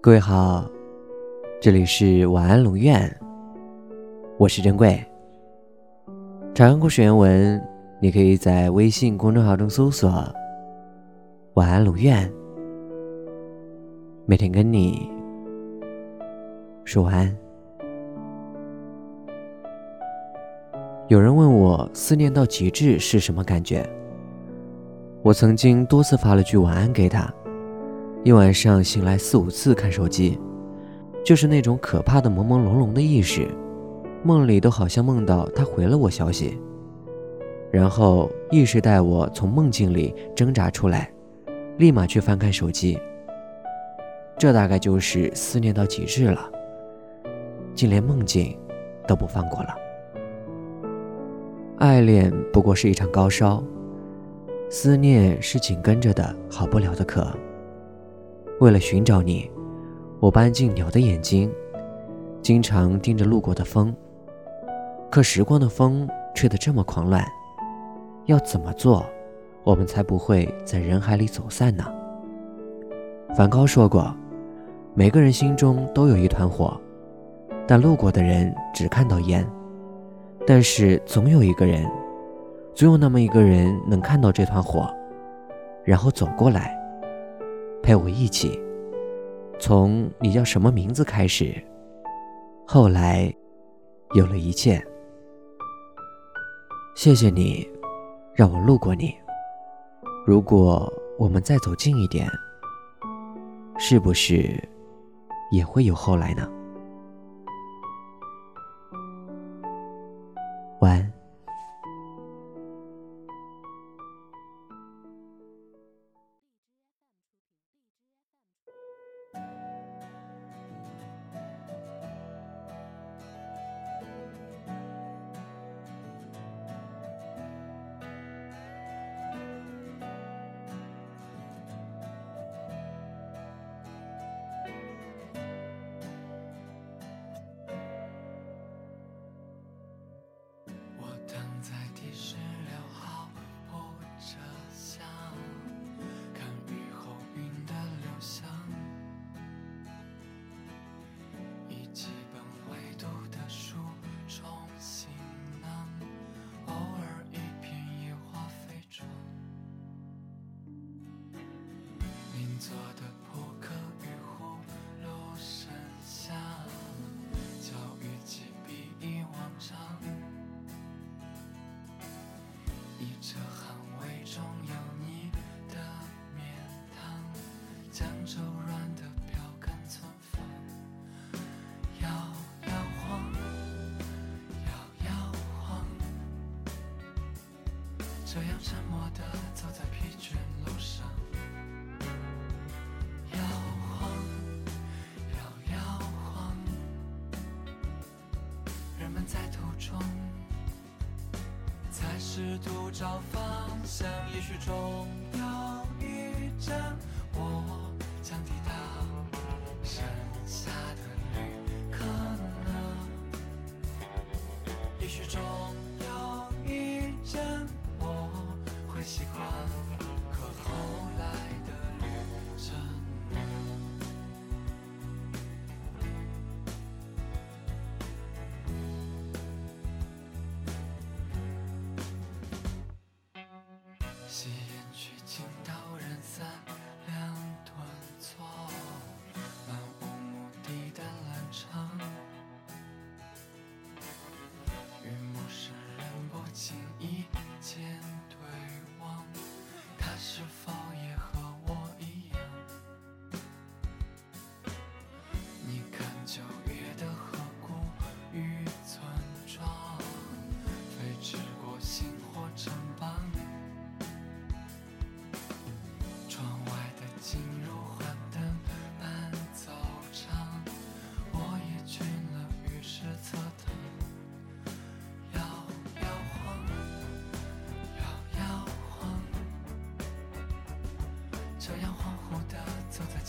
各位好，这里是晚安龙院，我是珍贵。长安故事原文，你可以在微信公众号中搜索“晚安龙院”，每天跟你说晚安。有人问我，思念到极致是什么感觉？我曾经多次发了句晚安给他。一晚上醒来四五次看手机，就是那种可怕的朦朦胧胧的意识，梦里都好像梦到他回了我消息，然后意识带我从梦境里挣扎出来，立马去翻看手机。这大概就是思念到极致了，竟连梦境都不放过了。爱恋不过是一场高烧，思念是紧跟着的好不了的渴。为了寻找你，我搬进鸟的眼睛，经常盯着路过的风。可时光的风吹得这么狂乱，要怎么做，我们才不会在人海里走散呢？梵高说过，每个人心中都有一团火，但路过的人只看到烟。但是总有一个人，总有那么一个人能看到这团火，然后走过来。陪我一起，从你叫什么名字开始，后来有了一切。谢谢你，让我路过你。如果我们再走近一点，是不是也会有后来呢？做的扑克鱼糊落身下，叫雨季比以往长。你这寒味中有你的面汤，将柔软的票根存放，摇摇晃，摇摇晃，这样沉默地走在疲倦路上。试图找方向，也许终有一站，吸烟区倾倒人散。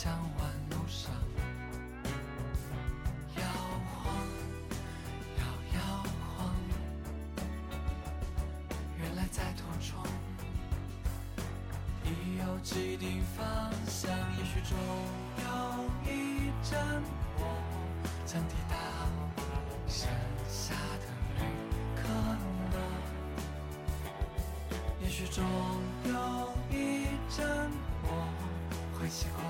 江湾路上，摇晃，摇摇晃。原来在途中已有既定方向，也许终有一。阵，我将抵达剩下的旅客呢？也许终有一阵，我会习惯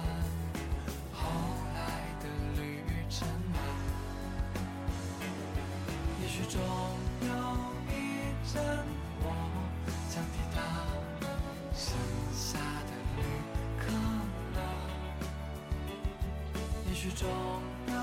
也许终有一阵，我将抵达剩下的旅客了。也许终有